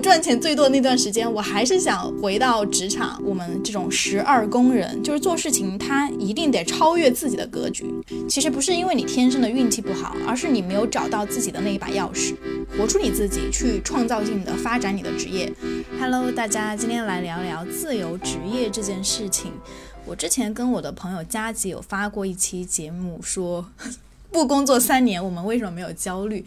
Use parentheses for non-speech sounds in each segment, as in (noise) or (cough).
赚钱最多的那段时间，我还是想回到职场。我们这种十二宫人，就是做事情，他一定得超越自己的格局。其实不是因为你天生的运气不好，而是你没有找到自己的那一把钥匙，活出你自己，去创造性的发展你的职业。Hello，大家，今天来聊聊自由职业这件事情。我之前跟我的朋友佳吉有发过一期节目，说 (laughs) 不工作三年，我们为什么没有焦虑？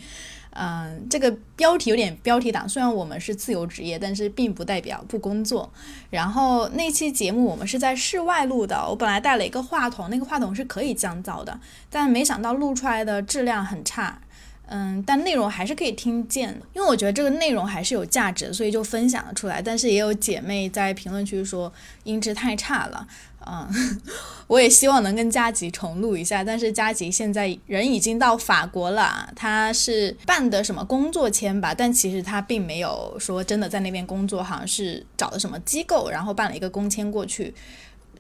嗯，这个标题有点标题党。虽然我们是自由职业，但是并不代表不工作。然后那期节目我们是在室外录的，我本来带了一个话筒，那个话筒是可以降噪的，但没想到录出来的质量很差。嗯，但内容还是可以听见，因为我觉得这个内容还是有价值，所以就分享了出来。但是也有姐妹在评论区说音质太差了。嗯，我也希望能跟佳吉重录一下，但是佳吉现在人已经到法国了，他是办的什么工作签吧？但其实他并没有说真的在那边工作，好像是找的什么机构，然后办了一个工签过去，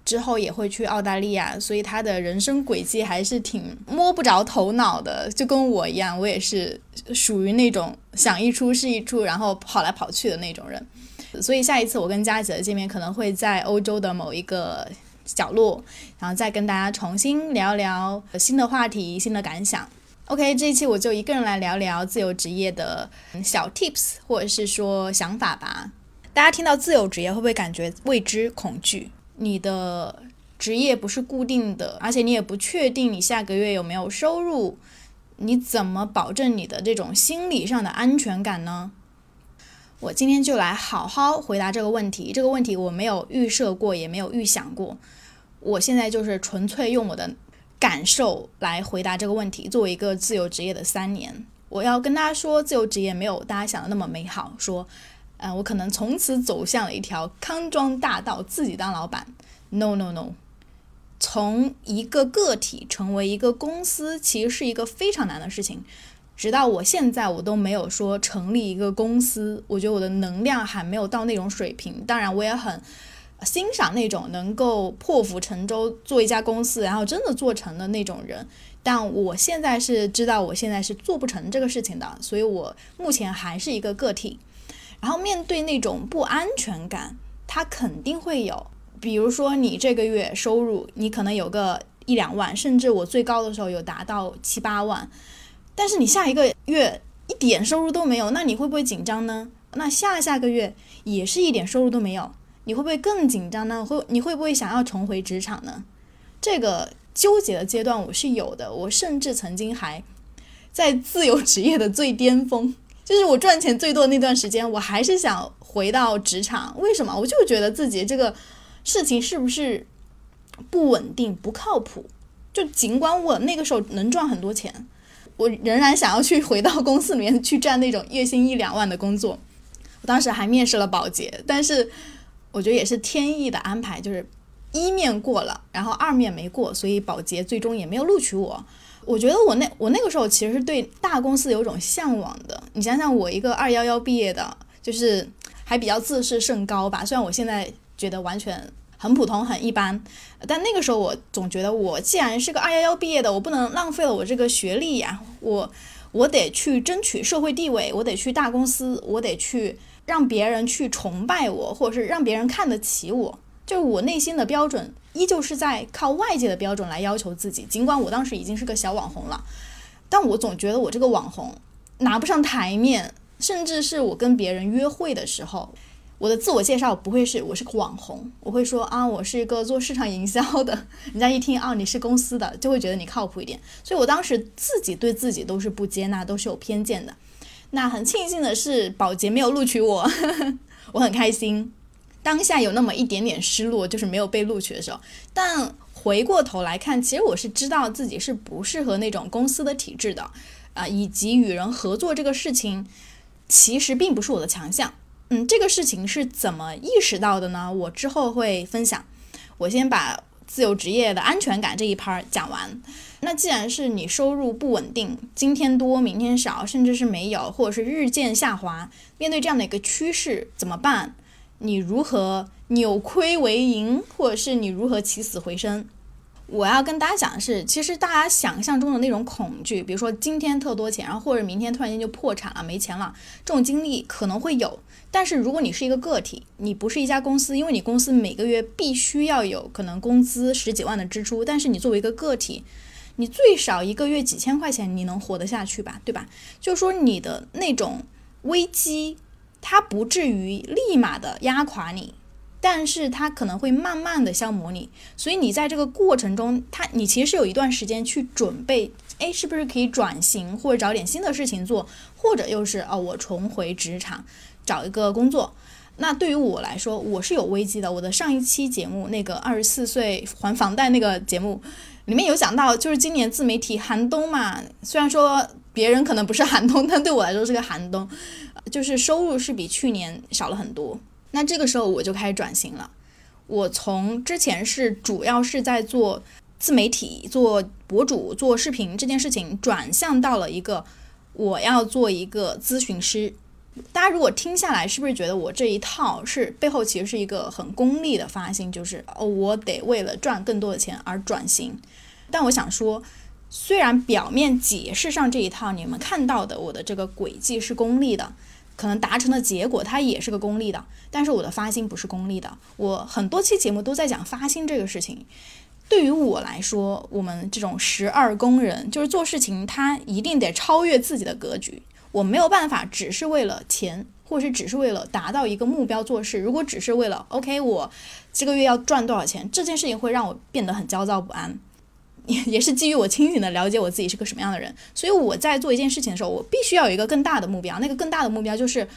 之后也会去澳大利亚，所以他的人生轨迹还是挺摸不着头脑的，就跟我一样，我也是属于那种想一出是一出，然后跑来跑去的那种人。所以下一次我跟佳吉的见面可能会在欧洲的某一个。角落，然后再跟大家重新聊聊新的话题、新的感想。OK，这一期我就一个人来聊聊自由职业的小 tips 或者是说想法吧。大家听到自由职业会不会感觉未知、恐惧？你的职业不是固定的，而且你也不确定你下个月有没有收入，你怎么保证你的这种心理上的安全感呢？我今天就来好好回答这个问题。这个问题我没有预设过，也没有预想过。我现在就是纯粹用我的感受来回答这个问题。作为一个自由职业的三年，我要跟大家说，自由职业没有大家想的那么美好。说，呃，我可能从此走向了一条康庄大道，自己当老板。No No No，从一个个体成为一个公司，其实是一个非常难的事情。直到我现在，我都没有说成立一个公司。我觉得我的能量还没有到那种水平。当然，我也很欣赏那种能够破釜沉舟做一家公司，然后真的做成的那种人。但我现在是知道，我现在是做不成这个事情的。所以我目前还是一个个体。然后面对那种不安全感，它肯定会有。比如说，你这个月收入，你可能有个一两万，甚至我最高的时候有达到七八万。但是你下一个月一点收入都没有，那你会不会紧张呢？那下下个月也是一点收入都没有，你会不会更紧张呢？会你会不会想要重回职场呢？这个纠结的阶段我是有的，我甚至曾经还在自由职业的最巅峰，就是我赚钱最多的那段时间，我还是想回到职场。为什么？我就觉得自己这个事情是不是不稳定、不靠谱？就尽管我那个时候能赚很多钱。我仍然想要去回到公司里面去干那种月薪一两万的工作。我当时还面试了保洁，但是我觉得也是天意的安排，就是一面过了，然后二面没过，所以保洁最终也没有录取我。我觉得我那我那个时候其实是对大公司有种向往的。你想想，我一个二幺幺毕业的，就是还比较自视甚高吧。虽然我现在觉得完全。很普通，很一般，但那个时候我总觉得，我既然是个二幺幺毕业的，我不能浪费了我这个学历呀，我我得去争取社会地位，我得去大公司，我得去让别人去崇拜我，或者是让别人看得起我，就是我内心的标准依旧是在靠外界的标准来要求自己。尽管我当时已经是个小网红了，但我总觉得我这个网红拿不上台面，甚至是我跟别人约会的时候。我的自我介绍不会是我是个网红，我会说啊，我是一个做市场营销的。(laughs) 人家一听啊，你是公司的，就会觉得你靠谱一点。所以我当时自己对自己都是不接纳，都是有偏见的。那很庆幸的是，保洁没有录取我，(laughs) 我很开心。当下有那么一点点失落，就是没有被录取的时候。但回过头来看，其实我是知道自己是不适合那种公司的体制的，啊，以及与人合作这个事情，其实并不是我的强项。嗯，这个事情是怎么意识到的呢？我之后会分享。我先把自由职业的安全感这一趴讲完。那既然是你收入不稳定，今天多明天少，甚至是没有，或者是日渐下滑，面对这样的一个趋势怎么办？你如何扭亏为盈，或者是你如何起死回生？我要跟大家讲的是，其实大家想象中的那种恐惧，比如说今天特多钱，然后或者明天突然间就破产了、没钱了，这种经历可能会有。但是如果你是一个个体，你不是一家公司，因为你公司每个月必须要有可能工资十几万的支出，但是你作为一个个体，你最少一个月几千块钱，你能活得下去吧？对吧？就说你的那种危机，它不至于立马的压垮你。但是它可能会慢慢的消磨你，所以你在这个过程中，它你其实是有一段时间去准备，哎，是不是可以转型或者找点新的事情做，或者又是哦，我重回职场找一个工作。那对于我来说，我是有危机的。我的上一期节目那个二十四岁还房贷那个节目里面有讲到，就是今年自媒体寒冬嘛，虽然说别人可能不是寒冬，但对我来说是个寒冬，就是收入是比去年少了很多。那这个时候我就开始转型了，我从之前是主要是在做自媒体、做博主、做视频这件事情，转向到了一个我要做一个咨询师。大家如果听下来，是不是觉得我这一套是背后其实是一个很功利的发心，就是哦，我得为了赚更多的钱而转型？但我想说，虽然表面解释上这一套你们看到的我的这个轨迹是功利的。可能达成的结果，它也是个功利的，但是我的发心不是功利的。我很多期节目都在讲发心这个事情。对于我来说，我们这种十二宫人，就是做事情，他一定得超越自己的格局。我没有办法只是为了钱，或者是只是为了达到一个目标做事。如果只是为了 OK，我这个月要赚多少钱，这件事情会让我变得很焦躁不安。(laughs) 也是基于我清醒的了解我自己是个什么样的人，所以我在做一件事情的时候，我必须要有一个更大的目标。那个更大的目标就是，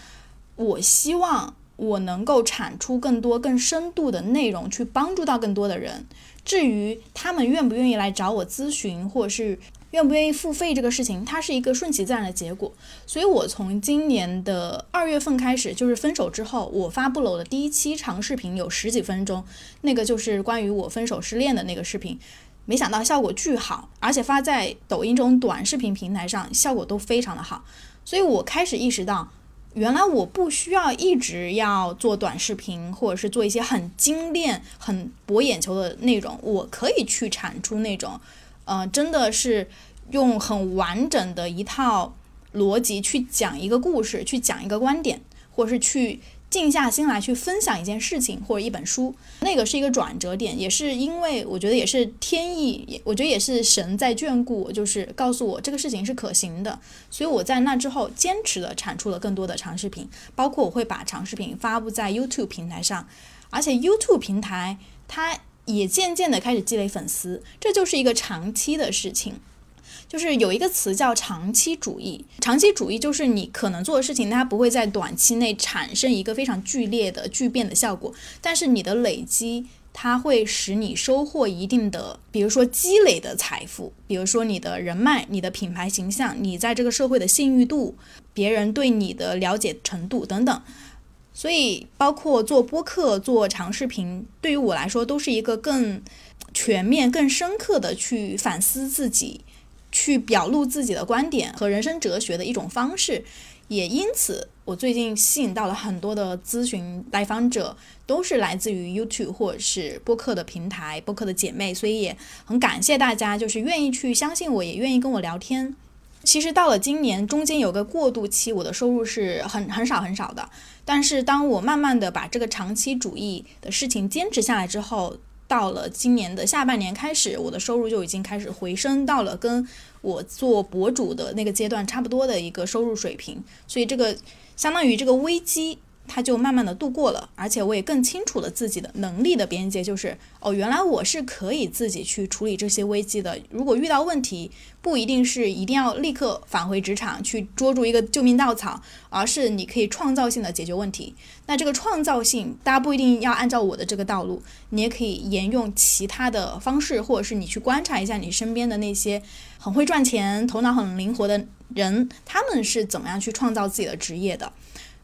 我希望我能够产出更多、更深度的内容，去帮助到更多的人。至于他们愿不愿意来找我咨询，或者是愿不愿意付费这个事情，它是一个顺其自然的结果。所以我从今年的二月份开始，就是分手之后，我发布了我的第一期长视频，有十几分钟，那个就是关于我分手失恋的那个视频。没想到效果巨好，而且发在抖音这种短视频平台上，效果都非常的好。所以我开始意识到，原来我不需要一直要做短视频，或者是做一些很精炼、很博眼球的内容，我可以去产出那种，呃，真的是用很完整的一套逻辑去讲一个故事，去讲一个观点，或者是去。静下心来去分享一件事情或者一本书，那个是一个转折点，也是因为我觉得也是天意，也我觉得也是神在眷顾我，就是告诉我这个事情是可行的，所以我在那之后坚持的产出了更多的长视频，包括我会把长视频发布在 YouTube 平台上，而且 YouTube 平台它也渐渐的开始积累粉丝，这就是一个长期的事情。就是有一个词叫长期主义，长期主义就是你可能做的事情，它不会在短期内产生一个非常剧烈的巨变的效果，但是你的累积，它会使你收获一定的，比如说积累的财富，比如说你的人脉、你的品牌形象、你在这个社会的信誉度、别人对你的了解程度等等。所以，包括做播客、做长视频，对于我来说，都是一个更全面、更深刻的去反思自己。去表露自己的观点和人生哲学的一种方式，也因此，我最近吸引到了很多的咨询来访者，都是来自于 YouTube 或者是播客的平台、播客的姐妹，所以也很感谢大家，就是愿意去相信我，也愿意跟我聊天。其实到了今年中间有个过渡期，我的收入是很很少很少的，但是当我慢慢的把这个长期主义的事情坚持下来之后。到了今年的下半年开始，我的收入就已经开始回升到了跟我做博主的那个阶段差不多的一个收入水平，所以这个相当于这个危机。他就慢慢的度过了，而且我也更清楚了自己的能力的边界，就是哦，原来我是可以自己去处理这些危机的。如果遇到问题，不一定是一定要立刻返回职场去捉住一个救命稻草，而是你可以创造性的解决问题。那这个创造性，大家不一定要按照我的这个道路，你也可以沿用其他的方式，或者是你去观察一下你身边的那些很会赚钱、头脑很灵活的人，他们是怎么样去创造自己的职业的。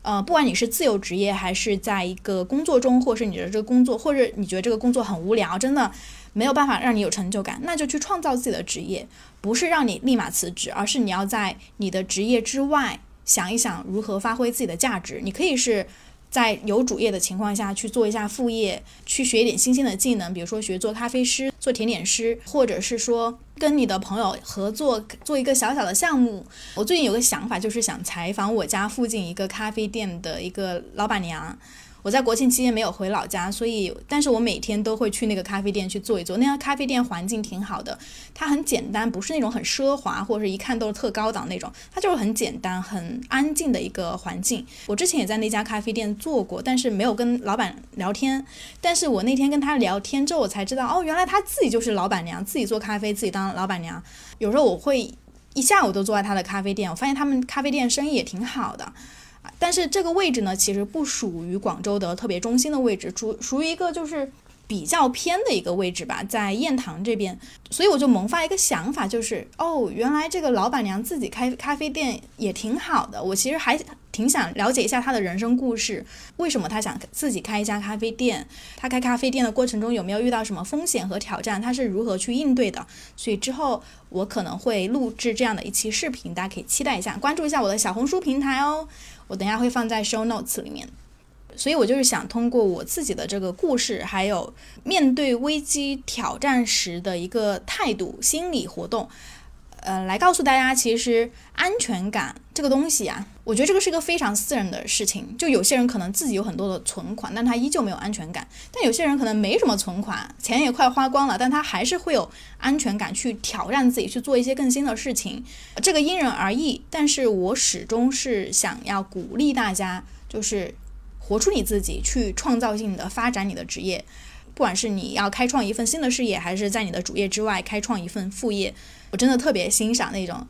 呃，不管你是自由职业，还是在一个工作中，或是你的这个工作，或者你觉得这个工作很无聊，真的没有办法让你有成就感，那就去创造自己的职业，不是让你立马辞职，而是你要在你的职业之外想一想如何发挥自己的价值。你可以是在有主业的情况下去做一下副业，去学一点新鲜的技能，比如说学做咖啡师、做甜点师，或者是说跟你的朋友合作做一个小小的项目。我最近有个想法，就是想采访我家附近一个咖啡店的一个老板娘。我在国庆期间没有回老家，所以，但是我每天都会去那个咖啡店去坐一坐。那家咖啡店环境挺好的，它很简单，不是那种很奢华或者是一看都是特高档那种，它就是很简单、很安静的一个环境。我之前也在那家咖啡店做过，但是没有跟老板聊天。但是我那天跟他聊天之后，我才知道，哦，原来他自己就是老板娘，自己做咖啡，自己当老板娘。有时候我会一下午都坐在他的咖啡店，我发现他们咖啡店生意也挺好的。但是这个位置呢，其实不属于广州的特别中心的位置，属属于一个就是比较偏的一个位置吧，在雁塘这边。所以我就萌发一个想法，就是哦，原来这个老板娘自己开咖啡店也挺好的。我其实还挺想了解一下她的人生故事，为什么她想自己开一家咖啡店？她开咖啡店的过程中有没有遇到什么风险和挑战？她是如何去应对的？所以之后我可能会录制这样的一期视频，大家可以期待一下，关注一下我的小红书平台哦。我等下会放在 show notes 里面，所以我就是想通过我自己的这个故事，还有面对危机挑战时的一个态度、心理活动。呃，来告诉大家，其实安全感这个东西啊，我觉得这个是一个非常私人的事情。就有些人可能自己有很多的存款，但他依旧没有安全感；但有些人可能没什么存款，钱也快花光了，但他还是会有安全感，去挑战自己，去做一些更新的事情。这个因人而异，但是我始终是想要鼓励大家，就是活出你自己，去创造性的发展你的职业。不管是你要开创一份新的事业，还是在你的主业之外开创一份副业。我真的特别欣赏那种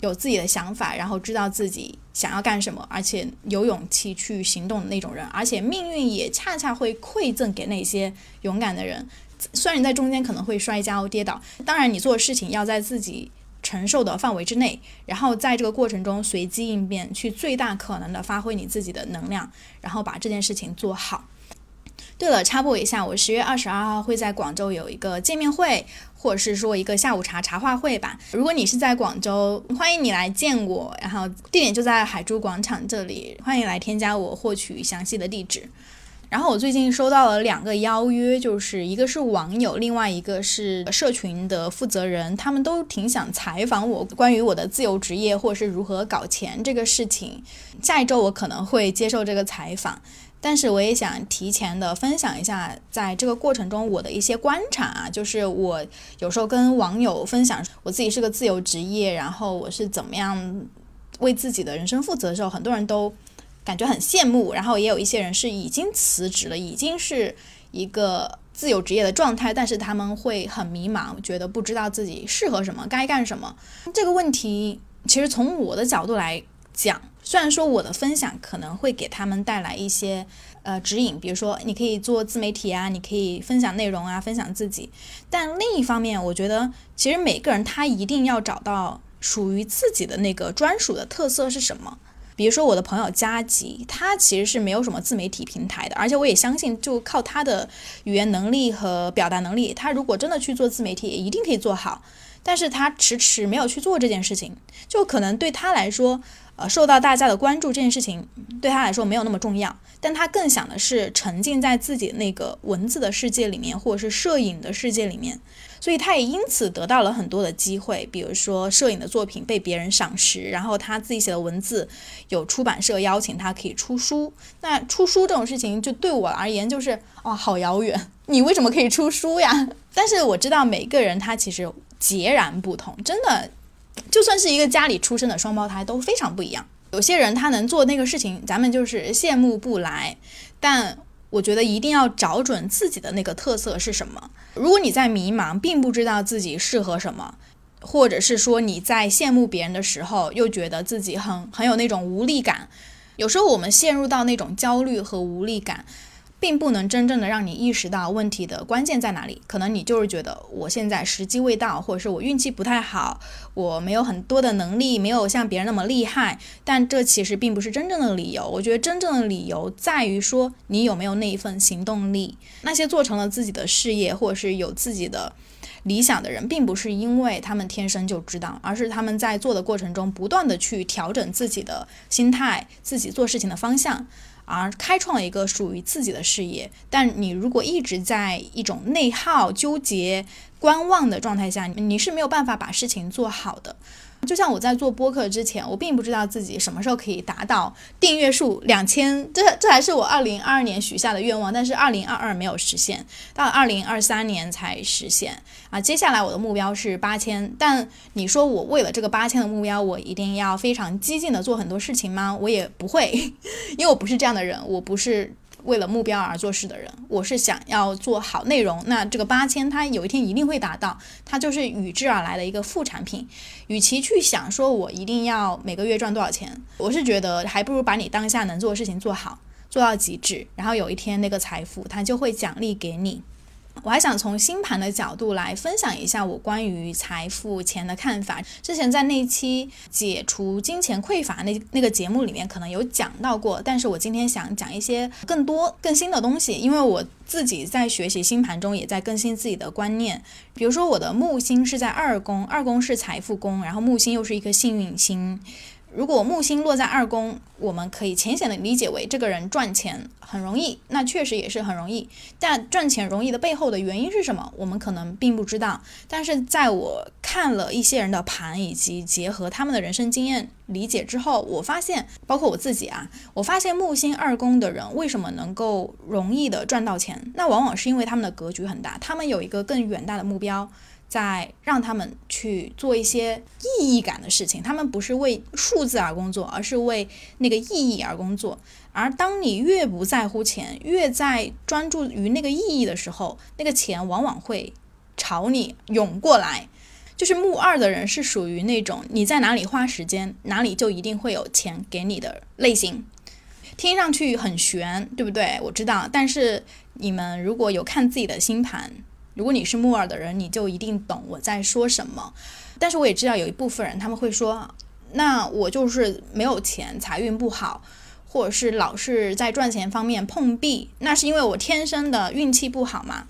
有自己的想法，然后知道自己想要干什么，而且有勇气去行动的那种人。而且命运也恰恰会馈赠给那些勇敢的人。虽然你在中间可能会摔跤跌倒，当然你做事情要在自己承受的范围之内，然后在这个过程中随机应变，去最大可能的发挥你自己的能量，然后把这件事情做好。对了，插播一下，我十月二十二号会在广州有一个见面会，或者是说一个下午茶茶话会吧。如果你是在广州，欢迎你来见我，然后地点就在海珠广场这里，欢迎来添加我获取详细的地址。然后我最近收到了两个邀约，就是一个是网友，另外一个是社群的负责人，他们都挺想采访我关于我的自由职业或者是如何搞钱这个事情。下一周我可能会接受这个采访。但是我也想提前的分享一下，在这个过程中我的一些观察啊，就是我有时候跟网友分享我自己是个自由职业，然后我是怎么样为自己的人生负责的时候，很多人都感觉很羡慕，然后也有一些人是已经辞职了，已经是一个自由职业的状态，但是他们会很迷茫，觉得不知道自己适合什么，该干什么。这个问题其实从我的角度来讲。虽然说我的分享可能会给他们带来一些呃指引，比如说你可以做自媒体啊，你可以分享内容啊，分享自己。但另一方面，我觉得其实每个人他一定要找到属于自己的那个专属的特色是什么。比如说我的朋友佳吉，他其实是没有什么自媒体平台的，而且我也相信，就靠他的语言能力和表达能力，他如果真的去做自媒体，也一定可以做好。但是他迟迟没有去做这件事情，就可能对他来说。呃，受到大家的关注这件事情对他来说没有那么重要，但他更想的是沉浸在自己那个文字的世界里面，或者是摄影的世界里面，所以他也因此得到了很多的机会，比如说摄影的作品被别人赏识，然后他自己写的文字有出版社邀请他可以出书。那出书这种事情就对我而言就是哇，好遥远，(laughs) 你为什么可以出书呀？(laughs) 但是我知道每个人他其实截然不同，真的。就算是一个家里出生的双胞胎都非常不一样。有些人他能做那个事情，咱们就是羡慕不来。但我觉得一定要找准自己的那个特色是什么。如果你在迷茫，并不知道自己适合什么，或者是说你在羡慕别人的时候，又觉得自己很很有那种无力感。有时候我们陷入到那种焦虑和无力感。并不能真正的让你意识到问题的关键在哪里，可能你就是觉得我现在时机未到，或者是我运气不太好，我没有很多的能力，没有像别人那么厉害。但这其实并不是真正的理由。我觉得真正的理由在于说你有没有那一份行动力。那些做成了自己的事业，或者是有自己的理想的人，并不是因为他们天生就知道，而是他们在做的过程中不断的去调整自己的心态，自己做事情的方向。而开创一个属于自己的事业。但你如果一直在一种内耗、纠结、观望的状态下，你是没有办法把事情做好的。就像我在做播客之前，我并不知道自己什么时候可以达到订阅数两千，这这还是我二零二二年许下的愿望，但是二零二二没有实现，到二零二三年才实现啊。接下来我的目标是八千，但你说我为了这个八千的目标，我一定要非常激进的做很多事情吗？我也不会，(laughs) 因为我不是这样的人，我不是。为了目标而做事的人，我是想要做好内容。那这个八千，他有一天一定会达到，它就是与之而来的一个副产品。与其去想说我一定要每个月赚多少钱，我是觉得还不如把你当下能做的事情做好，做到极致，然后有一天那个财富它就会奖励给你。我还想从星盘的角度来分享一下我关于财富钱的看法。之前在那期解除金钱匮乏那那个节目里面可能有讲到过，但是我今天想讲一些更多更新的东西，因为我自己在学习星盘中也在更新自己的观念。比如说我的木星是在二宫，二宫是财富宫，然后木星又是一颗幸运星。如果木星落在二宫，我们可以浅显的理解为这个人赚钱很容易，那确实也是很容易。但赚钱容易的背后的原因是什么？我们可能并不知道。但是在我看了一些人的盘，以及结合他们的人生经验理解之后，我发现，包括我自己啊，我发现木星二宫的人为什么能够容易的赚到钱？那往往是因为他们的格局很大，他们有一个更远大的目标。在让他们去做一些意义感的事情，他们不是为数字而工作，而是为那个意义而工作。而当你越不在乎钱，越在专注于那个意义的时候，那个钱往往会朝你涌过来。就是木二的人是属于那种你在哪里花时间，哪里就一定会有钱给你的类型。听上去很玄，对不对？我知道，但是你们如果有看自己的星盘。如果你是木耳的人，你就一定懂我在说什么。但是我也知道有一部分人他们会说，那我就是没有钱，财运不好，或者是老是在赚钱方面碰壁，那是因为我天生的运气不好吗？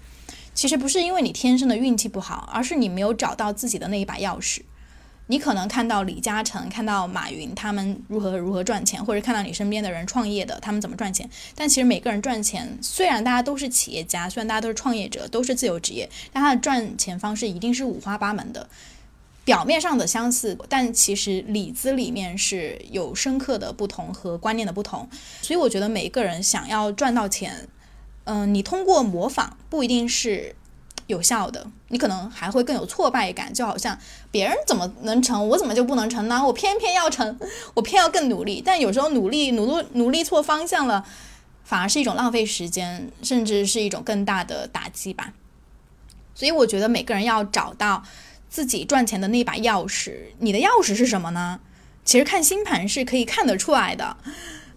其实不是因为你天生的运气不好，而是你没有找到自己的那一把钥匙。你可能看到李嘉诚、看到马云他们如何如何赚钱，或者看到你身边的人创业的，他们怎么赚钱。但其实每个人赚钱，虽然大家都是企业家，虽然大家都是创业者，都是自由职业，但他的赚钱方式一定是五花八门的。表面上的相似，但其实里子里面是有深刻的不同和观念的不同。所以我觉得每一个人想要赚到钱，嗯，你通过模仿不一定是。有效的，你可能还会更有挫败感，就好像别人怎么能成，我怎么就不能成呢？我偏偏要成，我偏要更努力。但有时候努力努力努力错方向了，反而是一种浪费时间，甚至是一种更大的打击吧。所以我觉得每个人要找到自己赚钱的那把钥匙。你的钥匙是什么呢？其实看星盘是可以看得出来的。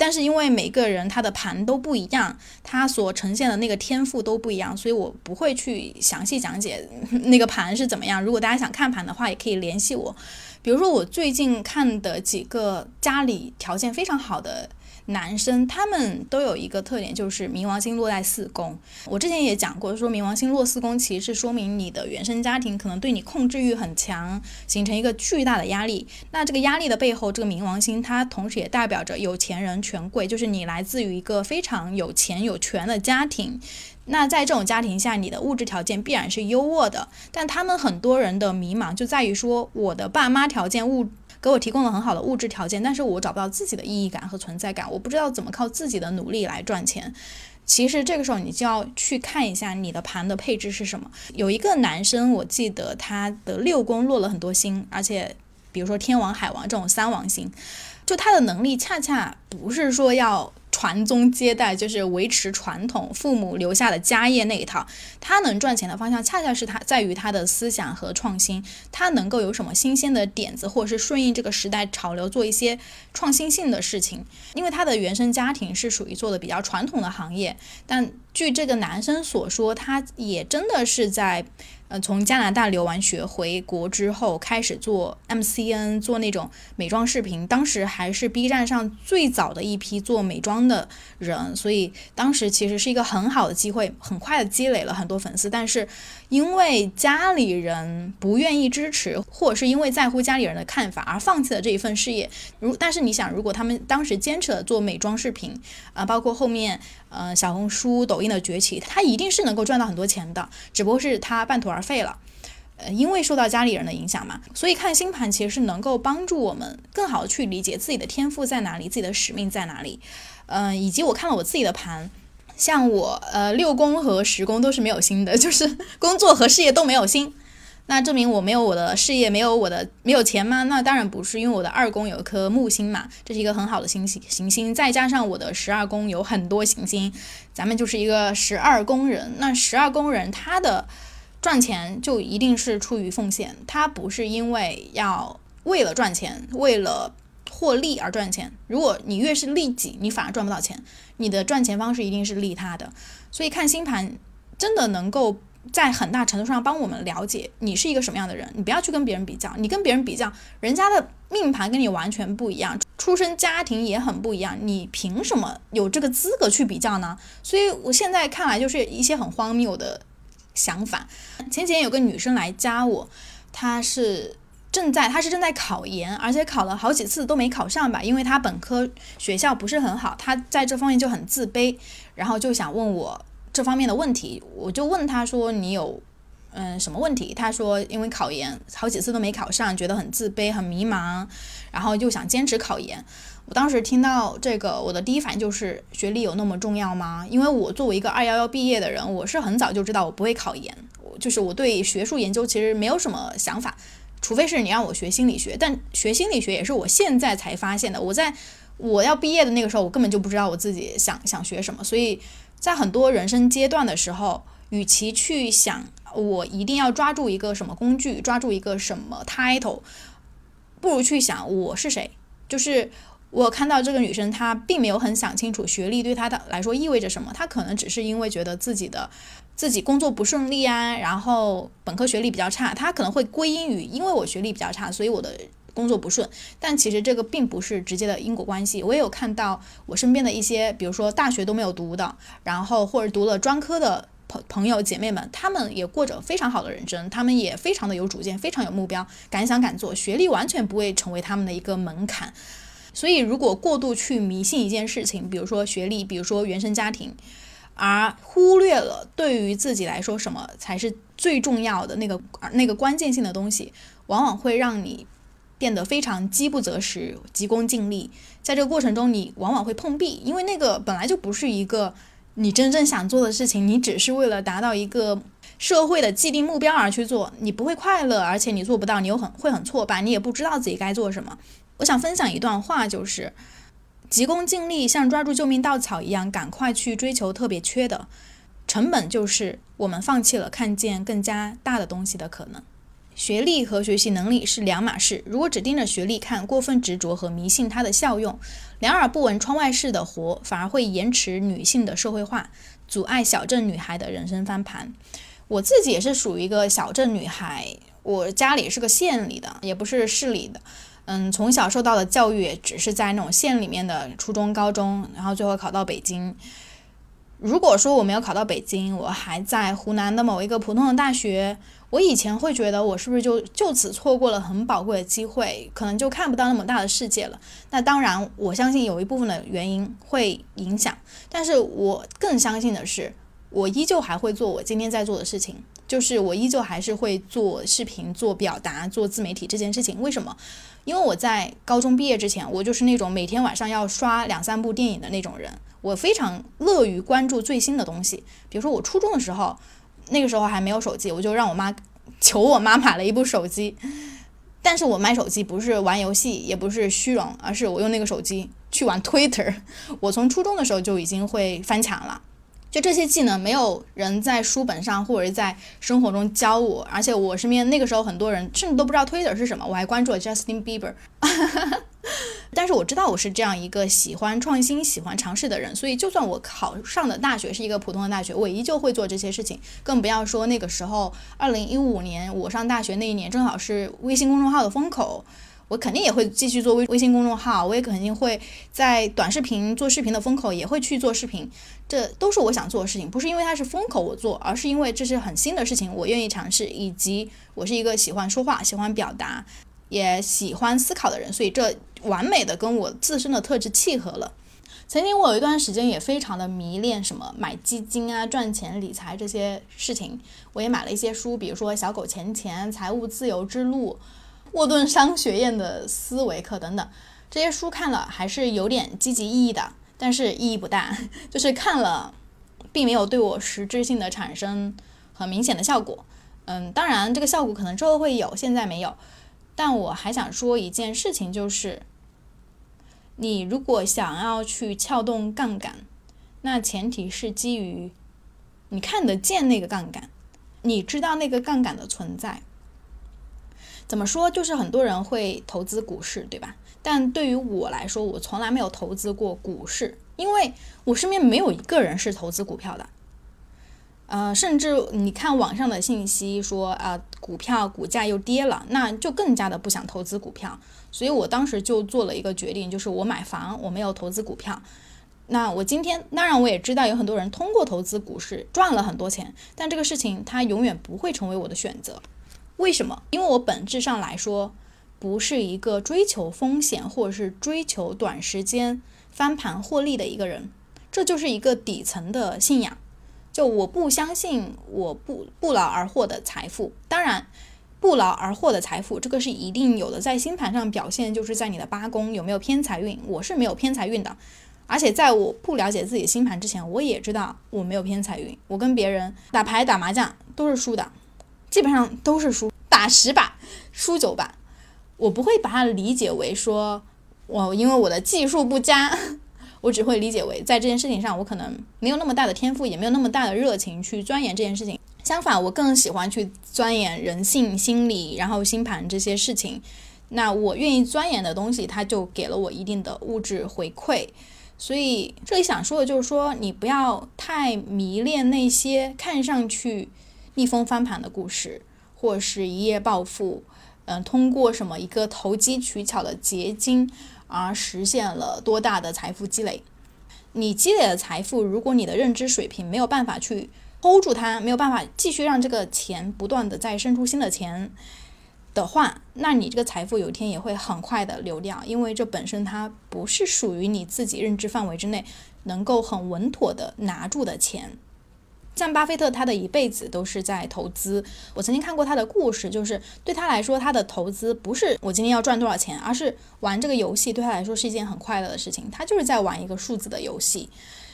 但是因为每个人他的盘都不一样，他所呈现的那个天赋都不一样，所以我不会去详细讲解 (laughs) 那个盘是怎么样。如果大家想看盘的话，也可以联系我。比如说我最近看的几个家里条件非常好的。男生他们都有一个特点，就是冥王星落在四宫。我之前也讲过，说冥王星落四宫，其实是说明你的原生家庭可能对你控制欲很强，形成一个巨大的压力。那这个压力的背后，这个冥王星它同时也代表着有钱人、权贵，就是你来自于一个非常有钱有权的家庭。那在这种家庭下，你的物质条件必然是优渥的。但他们很多人的迷茫就在于说，我的爸妈条件物。给我提供了很好的物质条件，但是我找不到自己的意义感和存在感，我不知道怎么靠自己的努力来赚钱。其实这个时候你就要去看一下你的盘的配置是什么。有一个男生，我记得他的六宫落了很多星，而且比如说天王、海王这种三王星，就他的能力恰恰不是说要。传宗接代就是维持传统，父母留下的家业那一套。他能赚钱的方向，恰恰是他在于他的思想和创新。他能够有什么新鲜的点子，或者是顺应这个时代潮流，做一些创新性的事情。因为他的原生家庭是属于做的比较传统的行业，但据这个男生所说，他也真的是在。呃，从加拿大留完学回国之后，开始做 MCN，做那种美妆视频。当时还是 B 站上最早的一批做美妆的人，所以当时其实是一个很好的机会，很快的积累了很多粉丝。但是因为家里人不愿意支持，或者是因为在乎家里人的看法而放弃了这一份事业。如但是你想，如果他们当时坚持了做美妆视频，啊，包括后面呃小红书、抖音的崛起，他一定是能够赚到很多钱的，只不过是他半途而废了。呃，因为受到家里人的影响嘛，所以看星盘其实是能够帮助我们更好的去理解自己的天赋在哪里，自己的使命在哪里。嗯，以及我看了我自己的盘，像我呃六宫和十宫都是没有星的，就是 (laughs) 工作和事业都没有星。那证明我没有我的事业，没有我的没有钱吗？那当然不是，因为我的二宫有一颗木星嘛，这是一个很好的星星行星，再加上我的十二宫有很多行星，咱们就是一个十二宫人。那十二宫人他的。赚钱就一定是出于奉献，他不是因为要为了赚钱、为了获利而赚钱。如果你越是利己，你反而赚不到钱。你的赚钱方式一定是利他的。所以看星盘真的能够在很大程度上帮我们了解你是一个什么样的人。你不要去跟别人比较，你跟别人比较，人家的命盘跟你完全不一样，出生家庭也很不一样，你凭什么有这个资格去比较呢？所以我现在看来就是一些很荒谬的。想法，前几天有个女生来加我，她是正在他是正在考研，而且考了好几次都没考上吧，因为他本科学校不是很好，他在这方面就很自卑，然后就想问我这方面的问题，我就问他说你有嗯什么问题？他说因为考研好几次都没考上，觉得很自卑很迷茫，然后就想坚持考研。我当时听到这个，我的第一反应就是学历有那么重要吗？因为我作为一个二幺幺毕业的人，我是很早就知道我不会考研，我就是我对学术研究其实没有什么想法，除非是你让我学心理学，但学心理学也是我现在才发现的。我在我要毕业的那个时候，我根本就不知道我自己想想学什么，所以在很多人生阶段的时候，与其去想我一定要抓住一个什么工具，抓住一个什么 title，不如去想我是谁，就是。我看到这个女生，她并没有很想清楚学历对她的来说意味着什么。她可能只是因为觉得自己的自己工作不顺利啊，然后本科学历比较差，他可能会归因于因为我学历比较差，所以我的工作不顺。但其实这个并不是直接的因果关系。我也有看到我身边的一些，比如说大学都没有读的，然后或者读了专科的朋朋友姐妹们，她们也过着非常好的人生，她们也非常的有主见，非常有目标，敢想敢做，学历完全不会成为他们的一个门槛。所以，如果过度去迷信一件事情，比如说学历，比如说原生家庭，而忽略了对于自己来说什么才是最重要的那个那个关键性的东西，往往会让你变得非常饥不择食、急功近利。在这个过程中，你往往会碰壁，因为那个本来就不是一个你真正想做的事情，你只是为了达到一个社会的既定目标而去做，你不会快乐，而且你做不到，你又很会很挫败，你也不知道自己该做什么。我想分享一段话，就是急功近利，像抓住救命稻草一样，赶快去追求特别缺的，成本就是我们放弃了看见更加大的东西的可能。学历和学习能力是两码事，如果只盯着学历看，过分执着和迷信它的效用，两耳不闻窗外事的活，反而会延迟女性的社会化，阻碍小镇女孩的人生翻盘。我自己也是属于一个小镇女孩，我家里是个县里的，也不是市里的。嗯，从小受到的教育也只是在那种县里面的初中、高中，然后最后考到北京。如果说我没有考到北京，我还在湖南的某一个普通的大学，我以前会觉得我是不是就就此错过了很宝贵的机会，可能就看不到那么大的世界了。那当然，我相信有一部分的原因会影响，但是我更相信的是，我依旧还会做我今天在做的事情，就是我依旧还是会做视频、做表达、做自媒体这件事情。为什么？因为我在高中毕业之前，我就是那种每天晚上要刷两三部电影的那种人。我非常乐于关注最新的东西。比如说我初中的时候，那个时候还没有手机，我就让我妈 (laughs) 求我妈买了一部手机。但是我买手机不是玩游戏，也不是虚荣，而是我用那个手机去玩 Twitter。(laughs) 我从初中的时候就已经会翻墙了。就这些技能，没有人在书本上或者在生活中教我，而且我身边那个时候很多人甚至都不知道 Twitter 是什么，我还关注了 Justin Bieber，(laughs) 但是我知道我是这样一个喜欢创新、喜欢尝试的人，所以就算我考上的大学是一个普通的大学，我依旧会做这些事情。更不要说那个时候，二零一五年我上大学那一年，正好是微信公众号的风口。我肯定也会继续做微微信公众号，我也肯定会在短视频做视频的风口也会去做视频，这都是我想做的事情，不是因为它是风口我做，而是因为这是很新的事情，我愿意尝试，以及我是一个喜欢说话、喜欢表达、也喜欢思考的人，所以这完美的跟我自身的特质契合了。曾经我有一段时间也非常的迷恋什么买基金啊、赚钱理财这些事情，我也买了一些书，比如说《小狗钱钱》《财务自由之路》。沃顿商学院的思维课等等，这些书看了还是有点积极意义的，但是意义不大，(laughs) 就是看了，并没有对我实质性的产生很明显的效果。嗯，当然这个效果可能之后会有，现在没有。但我还想说一件事情，就是你如果想要去撬动杠杆，那前提是基于你看得见那个杠杆，你知道那个杠杆的存在。怎么说？就是很多人会投资股市，对吧？但对于我来说，我从来没有投资过股市，因为我身边没有一个人是投资股票的。呃，甚至你看网上的信息说啊，股票股价又跌了，那就更加的不想投资股票。所以我当时就做了一个决定，就是我买房，我没有投资股票。那我今天当然我也知道有很多人通过投资股市赚了很多钱，但这个事情它永远不会成为我的选择。为什么？因为我本质上来说，不是一个追求风险或者是追求短时间翻盘获利的一个人，这就是一个底层的信仰。就我不相信我不不劳而获的财富。当然，不劳而获的财富这个是一定有的，在星盘上表现就是在你的八宫有没有偏财运。我是没有偏财运的，而且在我不了解自己星盘之前，我也知道我没有偏财运。我跟别人打牌打麻将都是输的。基本上都是输，打十把输九把，我不会把它理解为说我因为我的技术不佳，(laughs) 我只会理解为在这件事情上我可能没有那么大的天赋，也没有那么大的热情去钻研这件事情。相反，我更喜欢去钻研人性心理，然后星盘这些事情。那我愿意钻研的东西，它就给了我一定的物质回馈。所以这里想说的就是说，你不要太迷恋那些看上去。逆风翻盘的故事，或是一夜暴富，嗯，通过什么一个投机取巧的结晶而实现了多大的财富积累？你积累的财富，如果你的认知水平没有办法去 hold 住它，没有办法继续让这个钱不断的再生出新的钱的话，那你这个财富有一天也会很快的流掉，因为这本身它不是属于你自己认知范围之内能够很稳妥的拿住的钱。像巴菲特，他的一辈子都是在投资。我曾经看过他的故事，就是对他来说，他的投资不是我今天要赚多少钱，而是玩这个游戏对他来说是一件很快乐的事情。他就是在玩一个数字的游戏，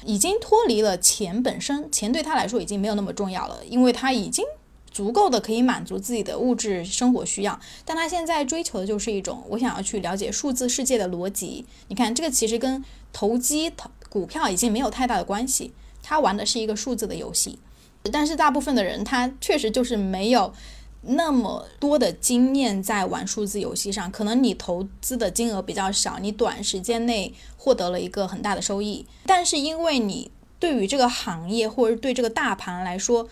已经脱离了钱本身，钱对他来说已经没有那么重要了，因为他已经足够的可以满足自己的物质生活需要。但他现在追求的就是一种，我想要去了解数字世界的逻辑。你看，这个其实跟投机投股票已经没有太大的关系。他玩的是一个数字的游戏，但是大部分的人他确实就是没有那么多的经验在玩数字游戏上。可能你投资的金额比较少，你短时间内获得了一个很大的收益，但是因为你对于这个行业或者对这个大盘来说，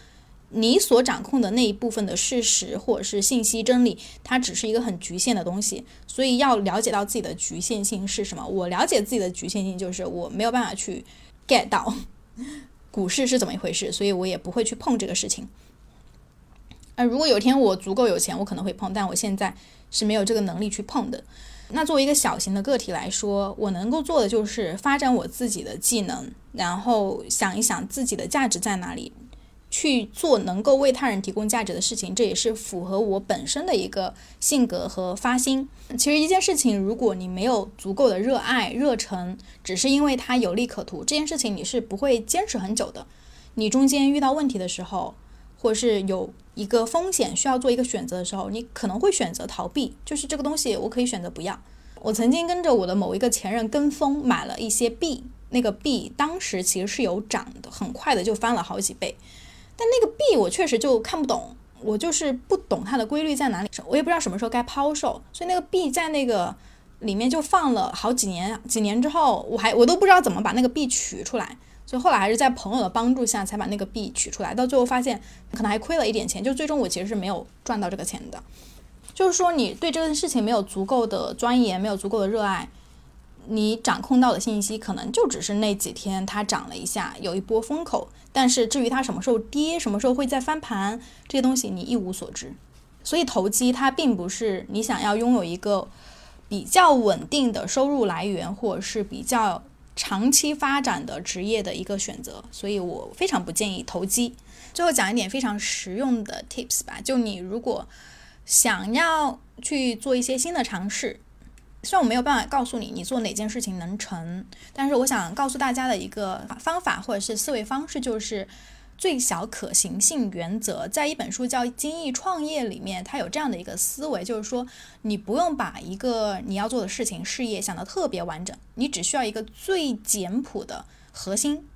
你所掌控的那一部分的事实或者是信息真理，它只是一个很局限的东西。所以要了解到自己的局限性是什么。我了解自己的局限性就是我没有办法去 get 到。股市是怎么一回事？所以我也不会去碰这个事情。呃，如果有一天我足够有钱，我可能会碰，但我现在是没有这个能力去碰的。那作为一个小型的个体来说，我能够做的就是发展我自己的技能，然后想一想自己的价值在哪里。去做能够为他人提供价值的事情，这也是符合我本身的一个性格和发心。其实一件事情，如果你没有足够的热爱、热忱，只是因为它有利可图，这件事情你是不会坚持很久的。你中间遇到问题的时候，或是有一个风险需要做一个选择的时候，你可能会选择逃避。就是这个东西，我可以选择不要。我曾经跟着我的某一个前任跟风买了一些币，那个币当时其实是有涨的，很快的就翻了好几倍。但那个币我确实就看不懂，我就是不懂它的规律在哪里，我也不知道什么时候该抛售，所以那个币在那个里面就放了好几年，几年之后我还我都不知道怎么把那个币取出来，所以后来还是在朋友的帮助下才把那个币取出来，到最后发现可能还亏了一点钱，就最终我其实是没有赚到这个钱的。就是说你对这件事情没有足够的钻研，没有足够的热爱，你掌控到的信息可能就只是那几天它涨了一下，有一波风口，但是至于它什么时候跌，什么时候会再翻盘，这些东西你一无所知。所以投机它并不是你想要拥有一个比较稳定的收入来源，或者是比较长期发展的职业的一个选择。所以我非常不建议投机。最后讲一点非常实用的 tips 吧，就你如果想要去做一些新的尝试，虽然我没有办法告诉你你做哪件事情能成，但是我想告诉大家的一个方法或者是思维方式就是最小可行性原则。在一本书叫《精益创业》里面，它有这样的一个思维，就是说你不用把一个你要做的事情事业想得特别完整，你只需要一个最简朴的核心，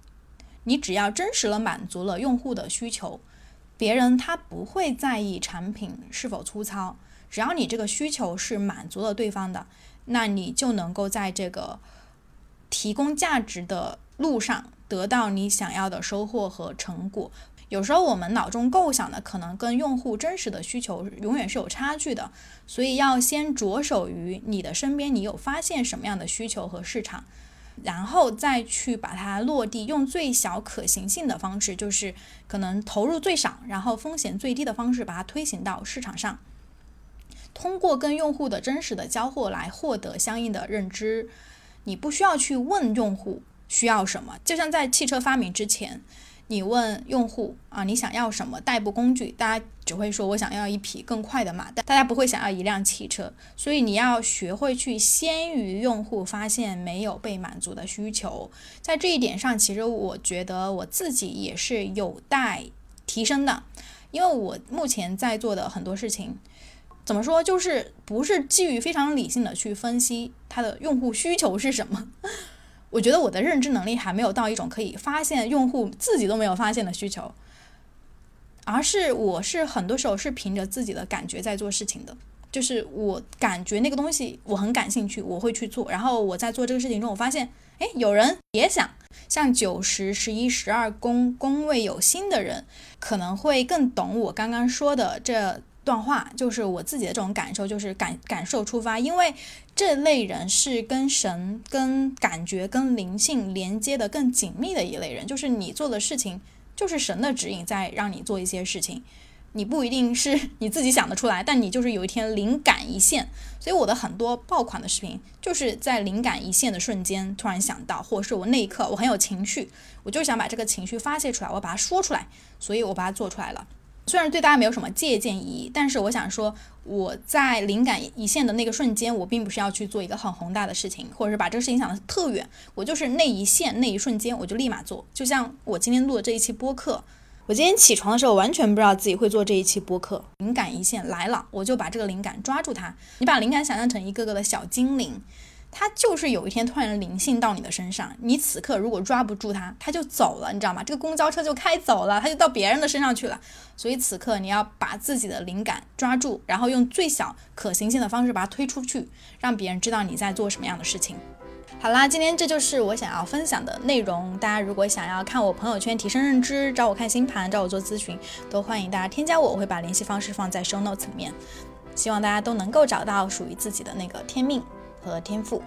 你只要真实的满足了用户的需求。别人他不会在意产品是否粗糙，只要你这个需求是满足了对方的，那你就能够在这个提供价值的路上得到你想要的收获和成果。有时候我们脑中构想的可能跟用户真实的需求永远是有差距的，所以要先着手于你的身边，你有发现什么样的需求和市场。然后再去把它落地，用最小可行性的方式，就是可能投入最少，然后风险最低的方式，把它推行到市场上。通过跟用户的真实的交互来获得相应的认知。你不需要去问用户需要什么，就像在汽车发明之前。你问用户啊，你想要什么代步工具？大家只会说我想要一匹更快的马，但大家不会想要一辆汽车。所以你要学会去先于用户发现没有被满足的需求。在这一点上，其实我觉得我自己也是有待提升的，因为我目前在做的很多事情，怎么说，就是不是基于非常理性的去分析它的用户需求是什么。我觉得我的认知能力还没有到一种可以发现用户自己都没有发现的需求，而是我是很多时候是凭着自己的感觉在做事情的，就是我感觉那个东西我很感兴趣，我会去做。然后我在做这个事情中，我发现，哎，有人也想，像九十、十一、十二宫宫位有心的人，可能会更懂我刚刚说的这。段话就是我自己的这种感受，就是感感受出发，因为这类人是跟神、跟感觉、跟灵性连接的更紧密的一类人。就是你做的事情，就是神的指引在让你做一些事情，你不一定是你自己想得出来，但你就是有一天灵感一现。所以我的很多爆款的视频，就是在灵感一现的瞬间突然想到，或者是我那一刻我很有情绪，我就想把这个情绪发泄出来，我把它说出来，所以我把它做出来了。虽然对大家没有什么借鉴意义，但是我想说，我在灵感一现的那个瞬间，我并不是要去做一个很宏大的事情，或者是把这个事情想的特远，我就是那一线那一瞬间，我就立马做。就像我今天录的这一期播客，我今天起床的时候完全不知道自己会做这一期播客，灵感一现来了，我就把这个灵感抓住它。你把灵感想象成一个个的小精灵。它就是有一天突然灵性到你的身上，你此刻如果抓不住它，它就走了，你知道吗？这个公交车就开走了，它就到别人的身上去了。所以此刻你要把自己的灵感抓住，然后用最小可行性的方式把它推出去，让别人知道你在做什么样的事情。好啦，今天这就是我想要分享的内容。大家如果想要看我朋友圈提升认知，找我看星盘，找我做咨询，都欢迎大家添加我，我会把联系方式放在 show notes 里面。希望大家都能够找到属于自己的那个天命。和天赋。